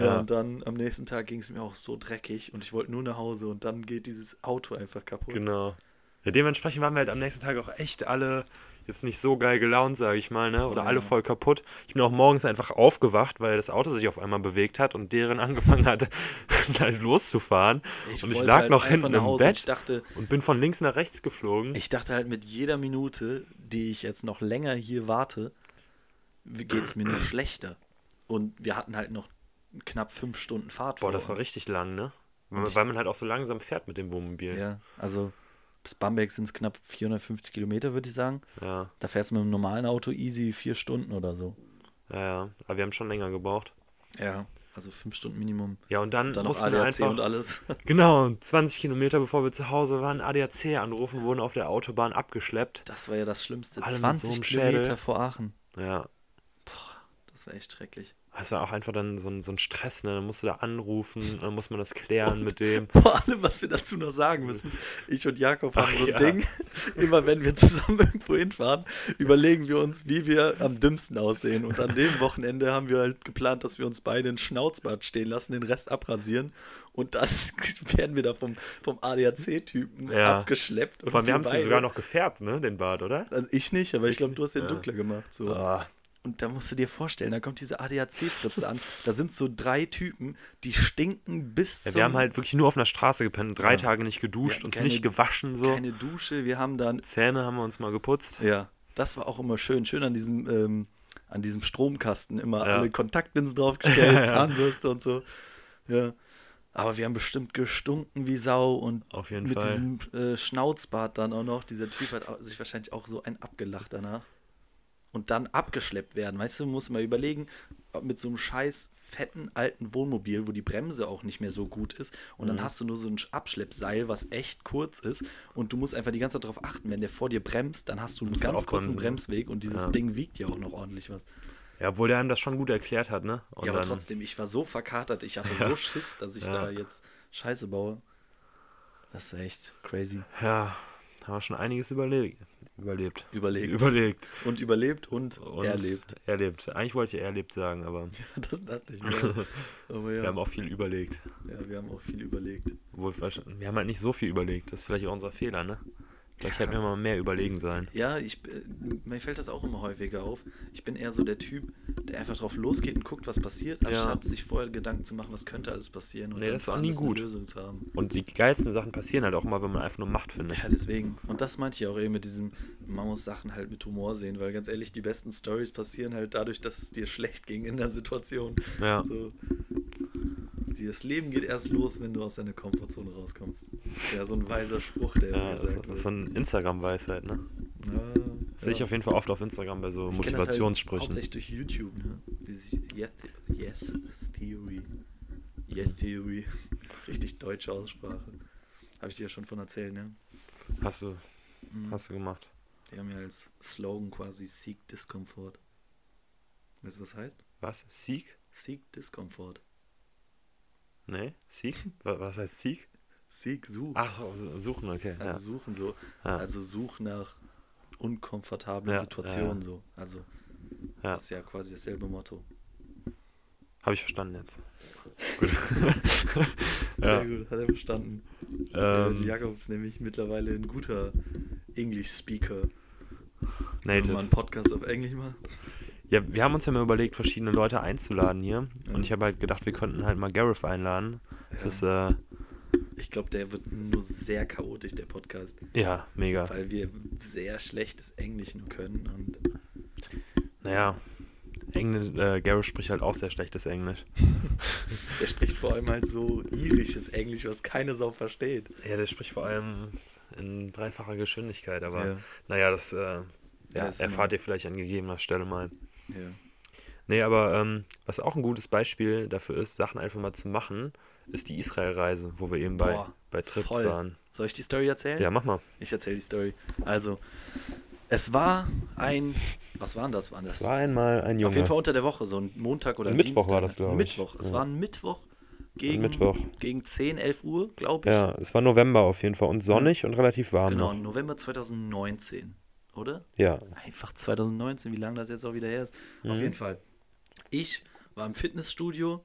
Ja. und dann am nächsten Tag ging es mir auch so dreckig und ich wollte nur nach Hause und dann geht dieses Auto einfach kaputt. Genau. Ja, dementsprechend waren wir halt am nächsten Tag auch echt alle jetzt nicht so geil gelaunt, sage ich mal, ne? Oder alle voll kaputt. Ich bin auch morgens einfach aufgewacht, weil das Auto sich auf einmal bewegt hat und deren angefangen hat, halt loszufahren. und ich lag halt noch hinten im. Ich Bett dachte, und bin von links nach rechts geflogen. ich dachte halt mit jeder Minute, die ich jetzt noch länger hier warte, geht es mir nur schlechter. Und wir hatten halt noch knapp fünf Stunden Fahrt Boah, das war uns. richtig lang, ne? Weil, Und man- ich- weil man halt auch so langsam fährt mit dem Wohnmobil. Ja, also bis Bamberg sind es knapp 450 Kilometer, würde ich sagen. Ja, Da fährst du mit einem normalen Auto easy vier Stunden oder so. ja, ja. Aber wir haben schon länger gebraucht. Ja, also fünf Stunden Minimum. Ja, und dann, Dann noch mussten wir ADAC einfach und alles. Genau, und 20 Kilometer bevor wir zu Hause waren, ADAC anrufen, wurden auf der Autobahn abgeschleppt. Das war ja das Schlimmste. Alle mit 20 so Kilometer vor Aachen. Ja, Das war echt schrecklich. Es war auch einfach dann so ein, so ein Stress, ne? Dann musst du da anrufen, dann muss man das klären mit dem. Vor allem, was wir dazu noch sagen müssen. Ich und Jakob haben Ach so ein ja. Ding. Immer wenn wir zusammen irgendwo hinfahren, überlegen wir uns, wie wir am dümmsten aussehen. Und an dem Wochenende haben wir halt geplant, dass wir uns beide ein Schnauzbart stehen lassen, den Rest abrasieren. Und dann werden wir da vom, vom ADAC-Typen Ja. abgeschleppt. Und Vor allem, wir haben sie sogar noch gefärbt, ne? Den Bart, oder? Also ich nicht, aber ich glaube, du hast den Ja. dunkler gemacht. So. Ah, Und da musst du dir vorstellen, da kommt diese ADAC-Spritze an. Da sind so drei Typen, die stinken bis ja, zum... wir haben halt wirklich nur auf einer Straße gepennt, drei Ja. Tage nicht geduscht, Ja, uns keine- nicht gewaschen, so. keine Dusche. Wir haben dann Zähne haben wir uns mal geputzt. Ja, das war auch immer schön. Schön an diesem, ähm, an diesem Stromkasten immer Ja. alle Kontaktlinsen draufgestellt. Zahnbürste und so. Ja. Aber wir haben bestimmt gestunken wie Sau und Auf jeden mit Fall. diesem äh, Schnauzbart dann auch noch. Dieser Typ hat sich wahrscheinlich auch so ein abgelacht danach. Und dann abgeschleppt werden. Weißt du, muss mal überlegen, ob mit so einem scheiß fetten alten Wohnmobil, wo die Bremse auch nicht mehr so gut ist. Und Mhm. dann hast du nur so ein Abschleppseil, was echt kurz ist. Und du musst einfach die ganze Zeit darauf achten, wenn der vor dir bremst, dann hast du einen ganz kurzen aufbremsen. Bremsweg und dieses Ja. Ding wiegt ja auch noch ordentlich was. Ja, obwohl der einem das schon gut erklärt hat, ne? Und ja, aber trotzdem, ich war so verkatert, ich hatte so Schiss, dass ich Ja. da jetzt Scheiße baue. Das ist echt crazy. Ja, haben wir schon einiges überlebt. Überlebt. Überlegt. Überlegt. und überlebt und, Und erlebt. Erlebt. Eigentlich wollte ich erlebt sagen, aber Das dachte ich mir. Aber ja, wir haben auch viel überlegt. ja, wir haben auch viel überlegt. Obwohl, wir haben halt nicht so viel überlegt. Das ist vielleicht auch unser Fehler, ne? Vielleicht hätten wir mal mehr überlegen sollen. Ja, ich, äh, mir fällt das auch immer häufiger auf. Ich bin eher so der Typ, der einfach drauf losgeht und guckt, was passiert, Ja. anstatt sich vorher Gedanken zu machen, was könnte alles passieren und Nee, dann das ist auch nie gut. Lösung zu haben. Und die geilsten Sachen passieren halt auch immer, wenn man einfach nur Macht findet. Ja, deswegen. Und das meinte ich auch eben mit diesem, man muss Sachen halt mit Humor sehen, weil ganz ehrlich, die besten Stories passieren halt dadurch, dass es dir schlecht ging in der Situation. Ja. So. Das Leben geht erst los, wenn du aus deiner Komfortzone rauskommst. Ja, so ein weiser Spruch, der Ja, immer das ist, gesagt das ist wird. so ein Instagram-Weisheit, ne? Ja, Sehe ich ja. auf jeden Fall oft auf Instagram bei so Ich halt Motivationssprüchen. hauptsächlich durch YouTube, ne? Dieses Yes, Theory. Yes Theory. Richtig deutsche Aussprache. Habe ich dir ja schon von erzählt, ne? Hast du, Mhm. hast du gemacht. Die haben ja als Slogan quasi Seek Discomfort. Weißt du, was heißt? Was? Sieg? Seek Discomfort. Nee? Sieg? Wa- Was heißt Sieg? Seek, such. Ach, suchen, okay. Also suchen so. Ja. Also such nach unkomfortablen Ja, Situationen ja. so. Also Ja, das ist ja quasi dasselbe Motto. habe ich verstanden jetzt. Sehr ja. gut, hat er verstanden. Ähm, äh, Jakob ist nämlich mittlerweile ein guter English-Speaker. Sollen wir Native. mal einen Podcast auf Englisch machen? Ja, wir haben uns ja mal überlegt, verschiedene Leute einzuladen hier. Ja. Und ich habe halt gedacht, wir könnten halt mal Gareth einladen. Das ist, äh, Ich glaube, der wird nur sehr chaotisch, der Podcast. ja, mega. Weil wir sehr schlechtes Englisch nur können. Und Naja, Englisch, äh, Gareth spricht halt auch sehr schlechtes Englisch. der spricht vor allem halt so irisches Englisch, was keine Sau versteht. Ja, der spricht vor allem in dreifacher Geschwindigkeit, aber Ja. naja, das, äh, ja, ist erfahrt ihr vielleicht an gegebener Stelle mal. Ja. Nee, aber ähm, was auch ein gutes Beispiel dafür ist, Sachen einfach mal zu machen, ist die Israel-Reise, wo wir eben bei, Boah, bei Trips voll. waren. Soll ich die Story erzählen? Ja, mach mal. Ich erzähle die Story. Also, es war ein. Was war denn das? War das? Es war einmal ein Junge. Auf jeden Fall unter der Woche, so ein Montag oder Ein ein Mittwoch Dienstag. war das, glaub ich. Mittwoch. Es Ja. war ein Mittwoch gegen, Mittwoch. gegen 10, 11 Uhr, glaube ich. Ja, es war November auf jeden Fall und sonnig und relativ warm Genau, noch. November 2019, oder? Ja, Einfach 2019, wie lange das jetzt auch wieder her ist. Auf Mhm. jeden Fall. Ich war im Fitnessstudio,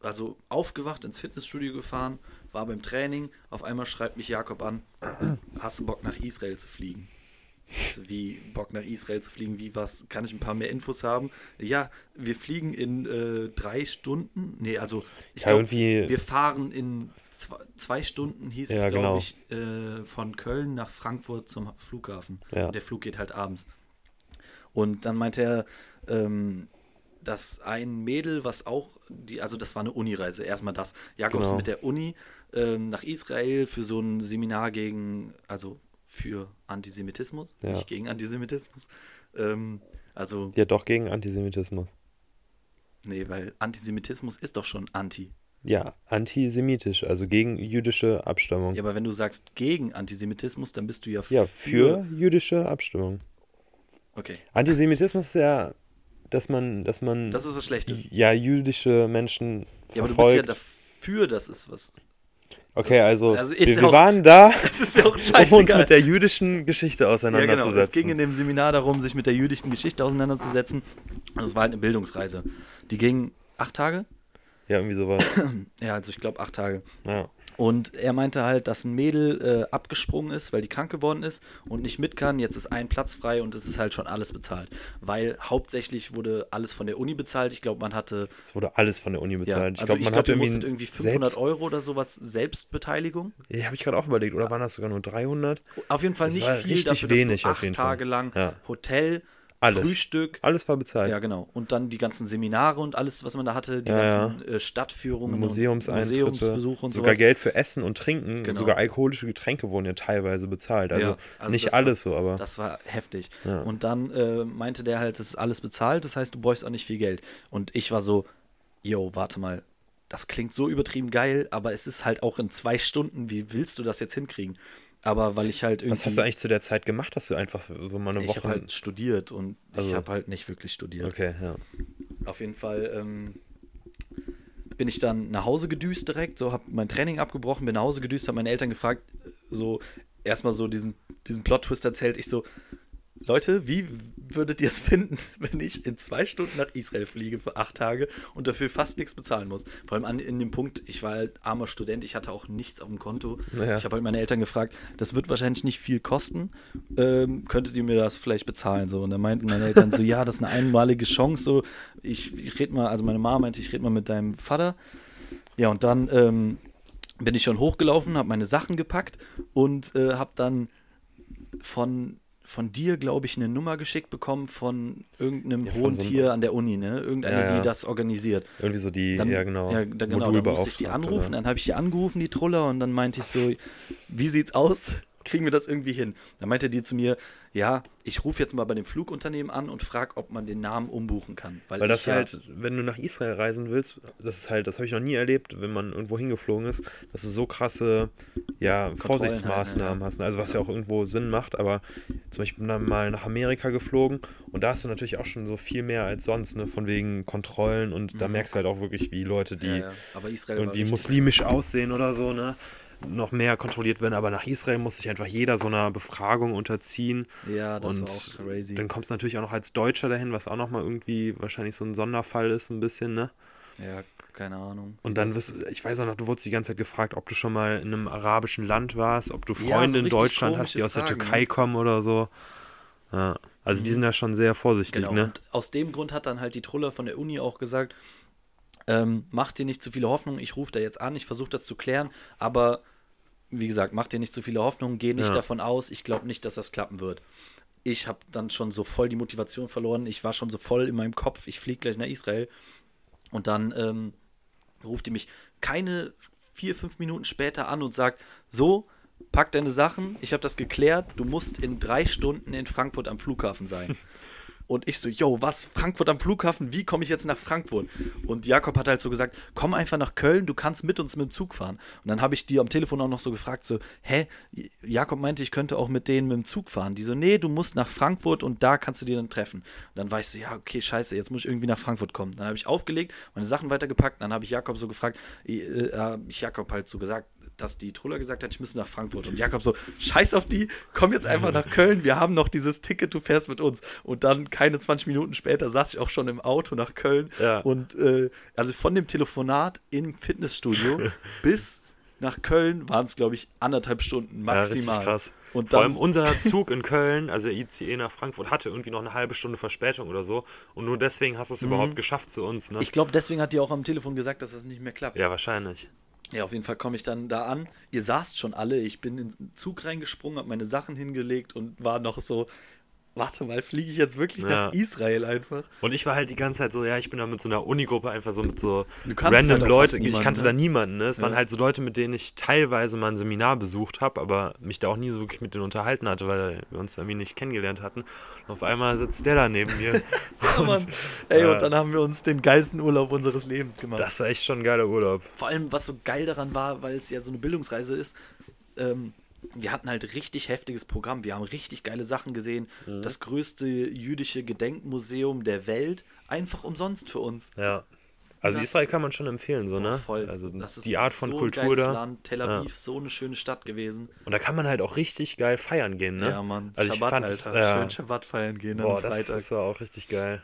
also aufgewacht, ins Fitnessstudio gefahren, war beim Training. Auf einmal schreibt mich Jakob an: Hast du Bock nach Israel zu fliegen? Ich so, Wie Bock nach Israel zu fliegen? Wie was? Kann ich ein paar mehr Infos haben? Ja, wir fliegen in äh, drei Stunden. Nee, also ich Ja, glaube, wir fahren in zwei, zwei Stunden, hieß Ja, es, glaube genau. ich, äh, von Köln nach Frankfurt zum Flughafen. Ja. Und der Flug geht halt abends. Und dann meinte er, ähm, dass ein Mädel, was auch, die, also das war eine Unireise, erstmal das. Jakob ist Genau. mit der Uni ähm, nach Israel für so ein Seminar gegen, also für Antisemitismus, Ja. nicht gegen Antisemitismus. Ähm, also, ja doch gegen Antisemitismus. nee, weil Antisemitismus ist doch schon anti. Ja, antisemitisch, also gegen jüdische Abstammung. Ja, aber wenn du sagst gegen Antisemitismus, dann bist du ja für. Ja, für jüdische Abstammung. Okay, Antisemitismus ist ja, dass man, dass man das ist was Schlechtes. ja jüdische Menschen Ja, aber du bist ja verfolgt. dafür, dass es was. Okay, also, also wir, wir auch- waren da, um uns mit der jüdischen Geschichte Ja, genau. auseinanderzusetzen. Es ging in dem Seminar darum, sich mit der jüdischen Geschichte auseinanderzusetzen. Und es war halt eine Bildungsreise. Die ging acht Tage? Ja, irgendwie sowas. Ja, also ich glaube acht Tage. Ja. Und er meinte halt, dass ein Mädel äh, abgesprungen ist, weil die krank geworden ist und nicht mit kann. Jetzt ist ein Platz frei und es ist halt schon alles bezahlt. Weil hauptsächlich wurde alles von der Uni bezahlt. Ich glaube, man hatte. Es wurde alles von der Uni Ja, bezahlt. ich also glaube, ich man glaube, hatte irgendwie, irgendwie 500 selbst, Euro oder sowas Selbstbeteiligung. Ja, habe ich gerade auch überlegt. Oder waren das sogar nur 300? Auf jeden Fall Das nicht viel richtig dafür, wenig acht jeden Fall. Tage lang Ja. Hotel, Alles. Frühstück. Alles war bezahlt. Ja, genau. Und dann die ganzen Seminare und alles, was man da hatte, die Ja, ganzen Äh, Stadtführungen, Museumseintritte, und Museumsbesuche und sogar sowas. Geld für Essen und Trinken, Genau. sogar alkoholische Getränke wurden ja teilweise bezahlt. Also, Ja, also nicht das war- alles so, aber Das war heftig. Ja. Und dann äh, meinte der halt, das ist alles bezahlt, das heißt, du bräuchst auch nicht viel Geld. Und ich war so, yo, warte mal, das klingt so übertrieben geil, aber es ist halt auch in zwei Stunden, wie willst du das jetzt hinkriegen? Aber weil ich halt irgendwie. was hast du eigentlich zu der Zeit gemacht, dass du einfach so mal eine Ich Woche. habe halt studiert und ich Also- habe halt nicht wirklich studiert. okay, ja. Auf jeden Fall ähm, bin ich dann nach Hause gedüst direkt, so habe mein Training abgebrochen, bin nach Hause gedüst, habe meine Eltern gefragt, so erstmal so diesen, diesen Plot-Twist erzählt. Ich so, Leute, wie würdet ihr es finden, wenn ich in zwei Stunden nach Israel fliege für acht Tage und dafür fast nichts bezahlen muss? Vor allem an, in dem Punkt, ich war halt armer Student, ich hatte auch nichts auf dem Konto. Ja. Ich habe halt meine Eltern gefragt, das wird wahrscheinlich nicht viel kosten, ähm, könntet ihr mir das vielleicht bezahlen? So, und dann meinten meine Eltern so, ja, das ist eine einmalige Chance. So, ich, ich rede mal, also meine Mama meinte, ich rede mal mit deinem Vater. Ja, und dann ähm, bin ich schon hochgelaufen, habe meine Sachen gepackt und äh, habe dann von, von dir, glaube ich, eine Nummer geschickt bekommen von irgendeinem Ja, hohen so Tier an der Uni, ne? Irgendeine, Ja, ja. die das organisiert. Irgendwie so die, Dann, ja genau, Ja, da, genau, dann musste ich die anrufen, ne? dann habe ich die angerufen, die Truller, und dann meinte ich so, wie sieht's aus? Kriegen wir das irgendwie hin? Dann meinte die zu mir, ja, ich rufe jetzt mal bei dem Flugunternehmen an und frage, ob man den Namen umbuchen kann. Weil, Weil das ja, halt, wenn du nach Israel reisen willst, das ist halt, das habe ich noch nie erlebt, wenn man irgendwo hingeflogen ist, dass du so krasse, ja, Vorsichtsmaßnahmen hast. Also was ja auch irgendwo Sinn macht, aber zum Beispiel bin dann mal nach Amerika geflogen und da hast du natürlich auch schon so viel mehr als sonst, ne, von wegen Kontrollen und da Mhm. merkst du halt auch wirklich, wie Leute, die ja, ja. Irgendwie muslimisch aussehen oder so, ne, noch mehr kontrolliert werden. Aber nach Israel muss sich einfach jeder so einer Befragung unterziehen. Ja, das und war auch crazy. dann kommst du natürlich auch noch als Deutscher dahin, was auch nochmal irgendwie wahrscheinlich so ein Sonderfall ist, ein bisschen, ne? ja, keine Ahnung. Und dann wirst ist. ich weiß auch noch, du wurdest die ganze Zeit gefragt, ob du schon mal in einem arabischen Land warst, ob du Ja, Freunde so in Deutschland hast, die aus der Fragen, Türkei ne? kommen oder so. Ja. Also die Mhm. sind da schon sehr vorsichtig, Genau, ne? und aus dem Grund hat dann halt die Truller von der Uni auch gesagt, ähm, mach dir nicht zu viele Hoffnungen, ich rufe da jetzt an, ich versuche das zu klären, aber wie gesagt, mach dir nicht zu viele Hoffnungen, geh nicht Ja. davon aus, ich glaube nicht, dass das klappen wird. Ich habe dann schon so voll die Motivation verloren, ich war schon so voll in meinem Kopf, ich fliege gleich nach Israel und dann ähm, ruft die mich keine vier, fünf Minuten später an und sagt, so, pack deine Sachen, ich habe das geklärt, du musst in drei Stunden in Frankfurt am Flughafen sein. Und ich so, yo, was? Frankfurt am Flughafen? Wie komme ich jetzt nach Frankfurt? Und Jakob hat halt so gesagt, komm einfach nach Köln, du kannst mit uns mit dem Zug fahren. Und dann habe ich die am Telefon auch noch so gefragt, so, hä? Jakob meinte, ich könnte auch mit denen mit dem Zug fahren. Die so, nee, du musst nach Frankfurt und da kannst du die dann treffen. Und dann war ich so, ja, okay, scheiße, jetzt muss ich irgendwie nach Frankfurt kommen. Dann habe ich aufgelegt, meine Sachen weitergepackt, dann habe ich Jakob so gefragt, äh, äh, ich Jakob halt so gesagt, dass die Truller gesagt hat, ich müsste nach Frankfurt. Und Jakob so, scheiß auf die, komm jetzt einfach nach Köln, wir haben noch dieses Ticket, du fährst mit uns. Und dann keine 20 Minuten später saß ich auch schon im Auto nach Köln. Ja. Und äh, also von dem Telefonat im Fitnessstudio bis nach Köln waren es, glaube ich, anderthalb Stunden Ja, maximal. krass. Und Vor allem unser Zug in Köln, also der ICE nach Frankfurt, hatte irgendwie noch eine halbe Stunde Verspätung oder so. Und nur deswegen hast du es überhaupt geschafft zu uns, ne? Mhm. ich glaube, deswegen hat die auch am Telefon gesagt, dass das nicht mehr klappt. ja, wahrscheinlich. Ja, auf jeden Fall komme ich dann da an. Ihr saßt schon alle. Ich bin in den Zug reingesprungen, habe meine Sachen hingelegt und war noch so, warte mal, fliege ich jetzt wirklich Ja. nach Israel einfach? Und ich war halt die ganze Zeit so, ja, ich bin da mit so einer Unigruppe einfach so mit so random halt auch Leute. fast Ich kannte ne? da niemanden, ne? Es waren Ja. halt so Leute, mit denen ich teilweise mal ein Seminar besucht habe, aber mich da auch nie so wirklich mit denen unterhalten hatte, weil wir uns irgendwie nicht kennengelernt hatten. Und auf einmal sitzt der da neben mir. Ja, Mann. Ey, Ja. und dann haben wir uns den geilsten Urlaub unseres Lebens gemacht. Das war echt schon ein geiler Urlaub. Vor allem, was so geil daran war, weil es ja so eine Bildungsreise ist, ähm, wir hatten halt richtig heftiges Programm. Wir haben richtig geile Sachen gesehen. Mhm. Das größte jüdische Gedenkmuseum der Welt. Einfach umsonst für uns. Ja. Also Das- Israel kann man schon empfehlen, so, Boah, ne? voll. Also Das ist die Art von so Kultur da. Land. Tel Ja. Aviv, so eine schöne Stadt gewesen. Und da kann man halt auch richtig geil feiern gehen, ne? Ja, Mann. Also ich Schabbat, fand, Alter. ja. Schön Schabbat feiern gehen Boah, am das, Freitag. das war auch richtig geil.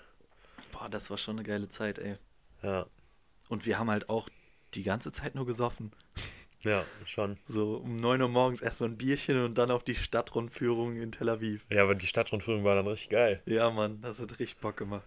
Boah, das war schon eine geile Zeit, ey. Ja. Und wir haben halt auch die ganze Zeit nur gesoffen. Ja, schon. So um 9 Uhr morgens erstmal ein Bierchen und dann auf die Stadtrundführung in Tel Aviv. Ja, aber die Stadtrundführung war dann richtig geil. Ja, Mann, das hat richtig Bock gemacht.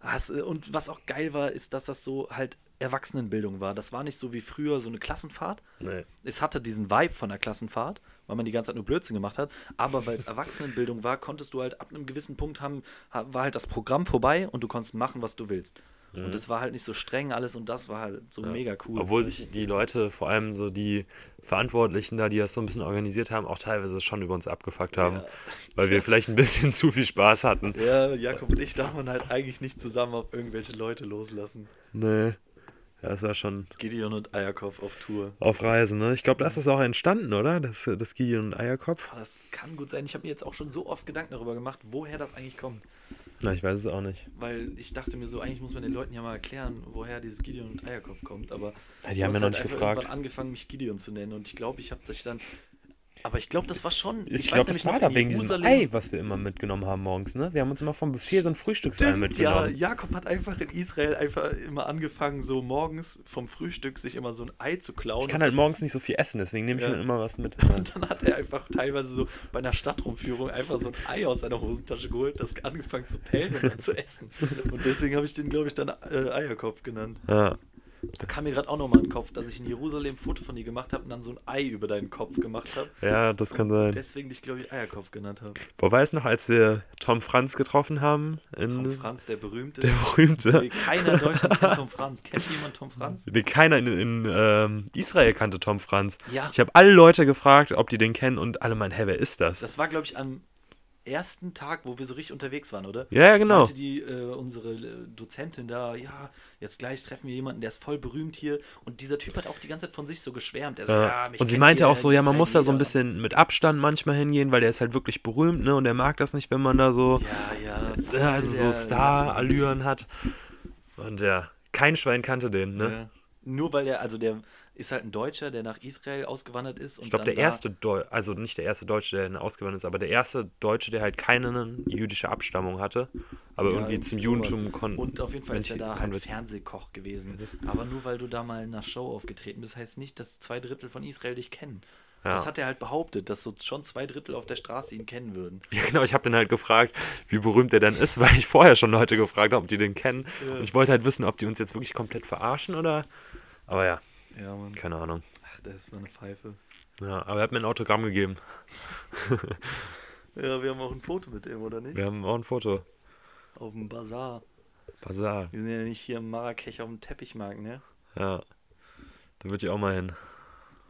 Hast, äh, und was auch geil war, ist, dass das so halt Erwachsenenbildung war. Das war nicht so wie früher so eine Klassenfahrt. Nee. Es hatte diesen Vibe von der Klassenfahrt, weil man die ganze Zeit nur Blödsinn gemacht hat. Aber weil es Erwachsenenbildung war, konntest du halt ab einem gewissen Punkt haben, ha- war halt das Programm vorbei und du konntest machen, was du willst. Und es war halt nicht so streng alles und das war halt so mega cool. Obwohl sich die Leute, vor allem so die Verantwortlichen da, die das so ein bisschen organisiert haben, auch teilweise schon über uns abgefuckt haben. Ja. Weil wir vielleicht ein bisschen zu viel Spaß hatten. ja, Jakob und ich darf man halt eigentlich nicht zusammen auf irgendwelche Leute loslassen. Nee. Ja, das war schon Gideon und Eierkopf auf Tour. auf Reisen, ne? Ich glaube, das ist auch entstanden, oder? Das, das Gideon und Eierkopf. Ah, Das kann gut sein. Ich habe mir jetzt auch schon so oft Gedanken darüber gemacht, woher das eigentlich kommt. Na, ich weiß es auch nicht. Weil ich dachte mir so, eigentlich muss man den Leuten ja mal erklären, woher dieses Gideon und Eierkopf kommt. Aber Ja, die haben ja noch halt nicht gefragt. irgendwann angefangen, mich Gideon zu nennen. Und ich glaube, ich habe das dann. Aber ich glaube, das war schon. Ich, weiß glaube, das war da wegen diesem Ei, was wir immer mitgenommen haben morgens, ne? Wir haben uns immer vom Buffet so ein Frühstücksei Stimmt, ja, mitgenommen. Jakob hat einfach in Israel einfach immer angefangen, so morgens vom Frühstück sich immer so ein Ei zu klauen. Ich kann halt morgens nicht so viel essen, deswegen nehme ich Ja. mir immer was mit. Und dann hat er einfach teilweise so bei einer Stadtrumführung einfach so ein Ei aus seiner Hosentasche geholt, das angefangen zu pellen und dann zu essen. Und deswegen habe ich den, glaube ich, dann äh, Eierkopf genannt. Ja. Da kam mir gerade auch nochmal in den Kopf, dass ich in Jerusalem ein Foto von dir gemacht habe und dann so ein Ei über deinen Kopf gemacht habe. ja, das kann sein. Deswegen dich, glaube ich, Eierkopf genannt habe. Boah, weiß noch, als wir Tom Franz getroffen haben? In Tom Franz, der berühmte. Der berühmte. Nee, Keiner in Deutschland kennt Tom Franz. Kennt jemand Tom Franz? Nee, keiner in, in ähm, Israel kannte Tom Franz. Ja. Ich habe alle Leute gefragt, ob die den kennen und alle meinen, hä, wer ist das? Das war, glaube ich, am ersten Tag, wo wir so richtig unterwegs waren, oder? ja, ja, genau. Meinte die, äh, unsere äh, Dozentin da, ja, jetzt gleich treffen wir jemanden, der ist voll berühmt hier. Und dieser Typ hat auch die ganze Zeit von sich so geschwärmt. Er so, Ja. ja, und sie meinte auch so, ja, man muss da so ein bisschen mit Abstand manchmal hingehen, weil der ist halt wirklich berühmt, ne? Und er mag das nicht, wenn man da so, Ja, ja. ja, also so Star-Allüren hat. Und ja, kein Schwein kannte den, ne? Nur weil der, also der ist halt ein Deutscher, der nach Israel ausgewandert ist. Ich glaube, der dann erste, Deu also nicht der erste Deutsche, der dann ausgewandert ist, aber der erste Deutsche, der halt keine jüdische Abstammung hatte, aber Ja, irgendwie zum sowas. Judentum konnte. Und auf jeden Fall ist er da halt Fernsehkoch gewesen. Aber nur weil du da mal in einer Show aufgetreten bist, heißt nicht, dass zwei Drittel von Israel dich kennen. Ja. Das hat er halt behauptet, dass so schon zwei Drittel auf der Straße ihn kennen würden. Ja, genau, ich habe den halt gefragt, wie berühmt der denn ist, weil ich vorher schon Leute gefragt habe, ob die den kennen. Und ich wollte halt wissen, ob die uns jetzt wirklich komplett verarschen oder. Aber ja, Ja, Mann. keine Ahnung. Ach, das war eine Pfeife. Ja, aber er hat mir ein Autogramm gegeben. Ja, wir haben auch ein Foto mit ihm, oder nicht? Wir haben auch ein Foto. Auf dem Bazar. Bazar. Wir sind ja nicht hier im Marrakech auf dem Teppichmarkt, ne? Ja. Da würde ich auch mal hin.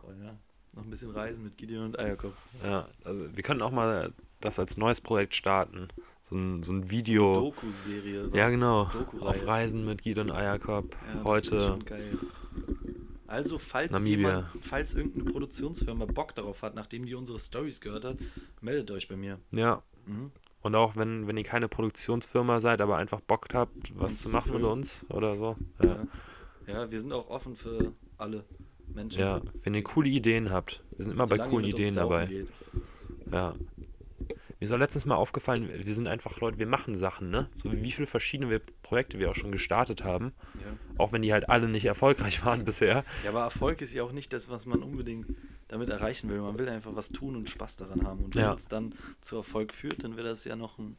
Oh ja. Noch ein bisschen reisen mit Gideon und Eierkopf. Ja, also wir könnten auch mal das als neues Projekt starten. So ein, so ein Video. Doku-Serie. Ja, genau. Das Doku-Reihe. Auf Reisen mit Gideon Eierkopf. Ja, das Heute. schon geil. Also, falls Namibia. jemand, falls irgendeine Produktionsfirma Bock darauf hat, nachdem die unsere Stories gehört hat, meldet euch bei mir. Ja. Mhm. Und auch wenn, wenn ihr keine Produktionsfirma seid, aber einfach Bock habt, was Uns zu machen mit uns oder so. Ja. ja, wir sind auch offen für alle Menschen. Ja, wenn ihr coole Ideen habt. Wir sind immer bei Solange coolen mit uns Ideen dabei. geht. Ja. Mir ist auch letztens mal aufgefallen, wir sind einfach Leute, wir machen Sachen, ne? So wie viele verschiedene Projekte wir auch schon gestartet haben. Ja. Auch wenn die halt alle nicht erfolgreich waren bisher. ja, aber Erfolg ist ja auch nicht das, was man unbedingt damit erreichen will. Man will einfach was tun und Spaß daran haben. Und wenn Ja. es dann zu Erfolg führt, dann wäre das ja noch ein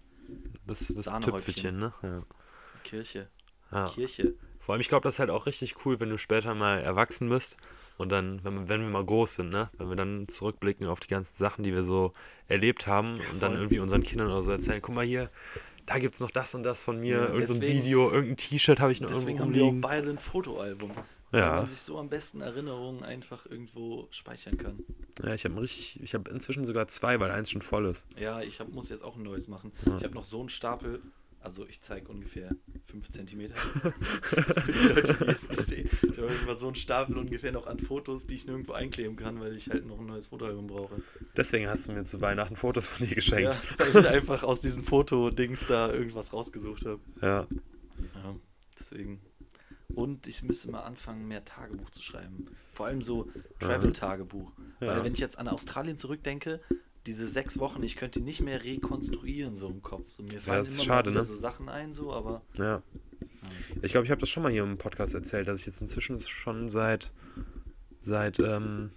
Das das. Tüpfelchen, ne? Ja. Kirche. ja. Kirche. Vor allem, ich glaube, das ist halt auch richtig cool, wenn du später mal erwachsen bist und dann, wenn, wir- wenn wir mal groß sind, ne? Wenn wir dann zurückblicken auf die ganzen Sachen, die wir so erlebt haben und dann irgendwie unseren Kindern oder so erzählen, guck mal hier, da gibt's noch das und das von mir, Ja, irgend so ein deswegen- Video, irgendein T-Shirt habe ich noch Deswegen irgendwo haben wir auch beide ein Fotoalbum. Weil Ja. man sich so am besten Erinnerungen einfach irgendwo speichern kann. Ja, ich habe richtig, ich habe inzwischen sogar zwei, weil eins schon voll ist. Ja, ich hab, muss jetzt auch ein neues machen. Ich habe noch so einen Stapel, also ich zeige ungefähr 5 cm. Für die Leute, die es nicht sehen. Ich habe irgendwann so einen Stapel ungefähr noch an Fotos, die ich nirgendwo einkleben kann, weil ich halt noch ein neues Fotoalbum brauche. Deswegen hast du mir zu Weihnachten Fotos von dir geschenkt. Ja, weil ich einfach aus diesem Fotodings da irgendwas rausgesucht habe. Ja. Ja, deswegen. Und ich müsste mal anfangen, mehr Tagebuch zu schreiben. Vor allem so Travel-Tagebuch. Ja. Weil wenn ich jetzt an Australien zurückdenke, diese sechs Wochen, ich könnte die nicht mehr rekonstruieren so im Kopf. So, mir fallen das ist immer schade, ne? so Sachen ein, so, aber Ja. Ich glaube, ich habe das schon mal hier im Podcast erzählt, dass ich jetzt inzwischen schon seit seit ähm,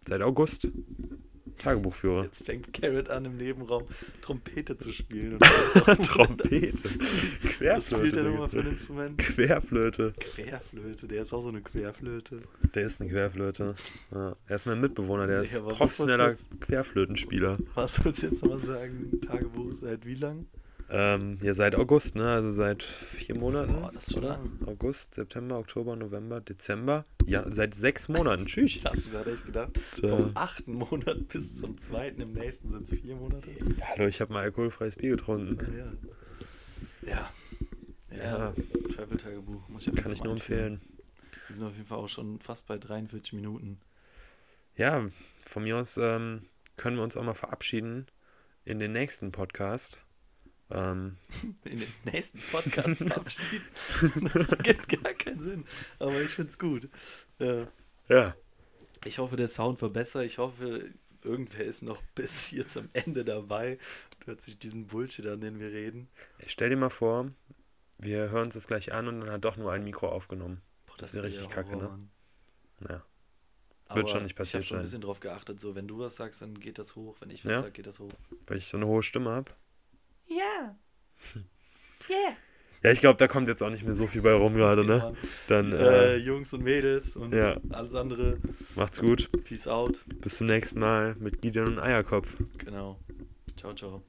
seit August Tagebuchführer. Jetzt fängt Carrot an, im Nebenraum Trompete zu spielen. Und ist Trompete. Was spielt der Querflöte. nochmal für ein. Instrument? Querflöte. Querflöte, der ist auch so eine Querflöte. Der ist eine Querflöte. Ja. Er ist mein Mitbewohner, der ist aber was professioneller wollt's Querflötenspieler. Was willst du jetzt nochmal sagen? Tagebuch seit wie lang? Ähm, ja, seit August, ne? Also seit vier Monaten. Boah, das ist schon oder? lang. August, September, Oktober, November, Dezember. Ja, seit sechs Monaten. Tschüss. Hast du gerade echt gedacht? Äh, Vom achten Monat bis zum zweiten, im nächsten sind es vier Monate. Ja, hallo, ich habe mal alkoholfreies Bier getrunken. Ja. Ja. Ja. Ja. Travel-Tagebuch. Kann ich nur empfehlen. Wir sind auf jeden Fall auch schon fast bei 43 Minuten. Ja, von mir aus ähm, können wir uns auch mal verabschieden in den nächsten Podcast. Ähm, In den nächsten Podcast verabschieden. Das gibt gar keinen Sinn. Aber ich finde es gut. Äh, ja. Ich hoffe, der Sound war besser. Ich hoffe, irgendwer ist noch bis hier zum Ende dabei und hört sich diesen Bullshit an, den wir reden. Stell dir mal vor, wir hören uns das gleich an und dann hat doch nur ein Mikro aufgenommen. Boah, Das wäre richtig kacke, ne? Mann. Ja. Aber schon nicht Ich passiert habe schon ein sein. bisschen drauf geachtet, so wenn du was sagst, dann geht das hoch. Wenn ich was Ja? sag, geht das hoch. Weil ich so eine hohe Stimme habe. Ja. Yeah. Ja, ich glaube, da kommt jetzt auch nicht mehr so viel bei rum gerade, ne? Dann Äh, äh, Jungs und Mädels und Ja. alles andere. macht's gut. Peace out. Bis zum nächsten Mal mit Gideon und Eierkopf. Genau. Ciao, ciao.